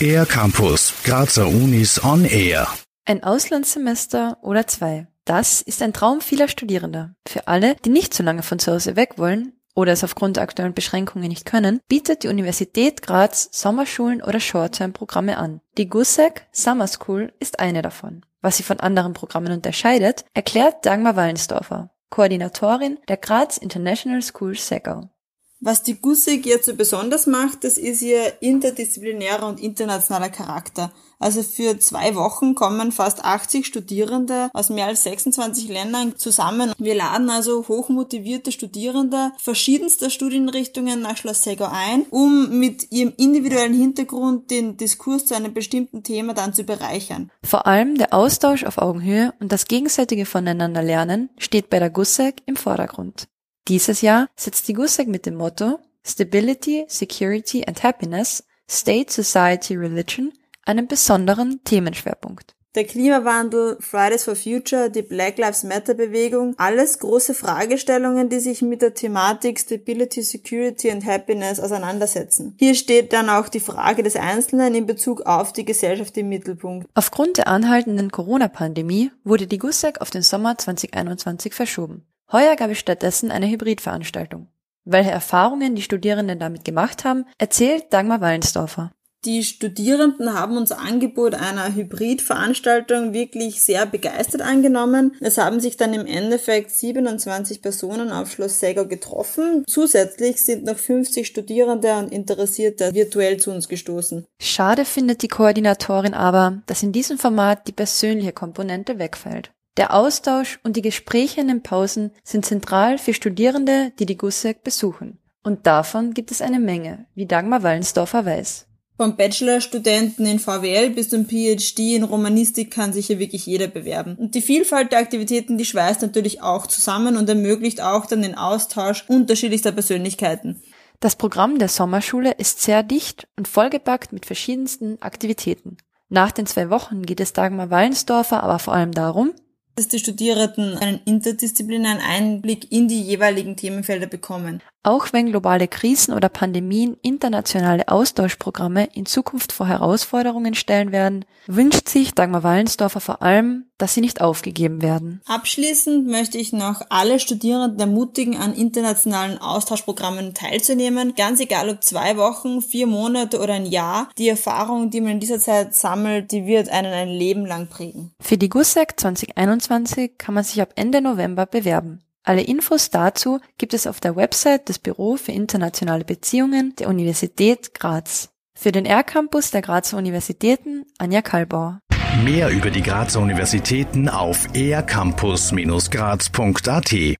Air Campus, Grazer Unis on Air. Ein Auslandssemester oder zwei. Das ist ein Traum vieler Studierender. Für alle, die nicht so lange von zu Hause weg wollen oder es aufgrund der aktuellen Beschränkungen nicht können, bietet die Universität Graz Sommerschulen oder Short-Term-Programme an. Die GUSEC Summer School ist eine davon. Was sie von anderen Programmen unterscheidet, erklärt Dagmar Wallensdorfer, Koordinatorin der Graz International School Segau. Was die GUSIG jetzt so besonders macht, das ist ihr interdisziplinärer und internationaler Charakter. Also für zwei Wochen kommen fast 80 Studierende aus mehr als 26 Ländern zusammen. Wir laden also hochmotivierte Studierende verschiedenster Studienrichtungen nach Schloss Segau ein, um mit ihrem individuellen Hintergrund den Diskurs zu einem bestimmten Thema dann zu bereichern. Vor allem der Austausch auf Augenhöhe und das gegenseitige Voneinander lernen steht bei der GUSEG im Vordergrund. Dieses Jahr setzt die GUSEG mit dem Motto Stability, Security and Happiness, State, Society, Religion einen besonderen Themenschwerpunkt. Der Klimawandel, Fridays for Future, die Black Lives Matter Bewegung, alles große Fragestellungen, die sich mit der Thematik Stability, Security and Happiness auseinandersetzen. Hier steht dann auch die Frage des Einzelnen in Bezug auf die Gesellschaft im Mittelpunkt. Aufgrund der anhaltenden Corona-Pandemie wurde die GUSEC auf den Sommer 2021 verschoben. Heuer gab es stattdessen eine Hybridveranstaltung. Welche Erfahrungen die Studierenden damit gemacht haben, erzählt Dagmar Wallensdorfer. Die Studierenden haben unser Angebot einer Hybridveranstaltung wirklich sehr begeistert angenommen. Es haben sich dann im Endeffekt 27 Personen auf Schloss Segau getroffen. Zusätzlich sind noch 50 Studierende und Interessierte virtuell zu uns gestoßen. Schade findet die Koordinatorin aber, dass in diesem Format die persönliche Komponente wegfällt. Der Austausch und die Gespräche in den Pausen sind zentral für Studierende, die die GUSEC besuchen. Und davon gibt es eine Menge, wie Dagmar Wallensdorfer weiß. Vom Bachelorstudenten in VWL bis zum PhD in Romanistik kann sich hier wirklich jeder bewerben. Und die Vielfalt der Aktivitäten, die schweißt natürlich auch zusammen und ermöglicht auch dann den Austausch unterschiedlichster Persönlichkeiten. Das Programm der Sommerschule ist sehr dicht und vollgepackt mit verschiedensten Aktivitäten. Nach den zwei Wochen geht es Dagmar Wallensdorfer aber vor allem darum, dass die Studierenden einen interdisziplinären Einblick in die jeweiligen Themenfelder bekommen. Auch wenn globale Krisen oder Pandemien internationale Austauschprogramme in Zukunft vor Herausforderungen stellen werden, wünscht sich Dagmar Wallensdorfer vor allem, dass sie nicht aufgegeben werden. Abschließend möchte ich noch alle Studierenden ermutigen, an internationalen Austauschprogrammen teilzunehmen. Ganz egal ob zwei Wochen, vier Monate oder ein Jahr, die Erfahrung, die man in dieser Zeit sammelt, die wird einen ein Leben lang prägen. Für die GUSEC 2021 kann man sich ab Ende November bewerben. Alle Infos dazu gibt es auf der Website des Büro für internationale Beziehungen der Universität Graz. Für den R-Campus der Grazer Universitäten Anja Kalbauer. Mehr über die Grazer Universitäten auf ercampus-graz.at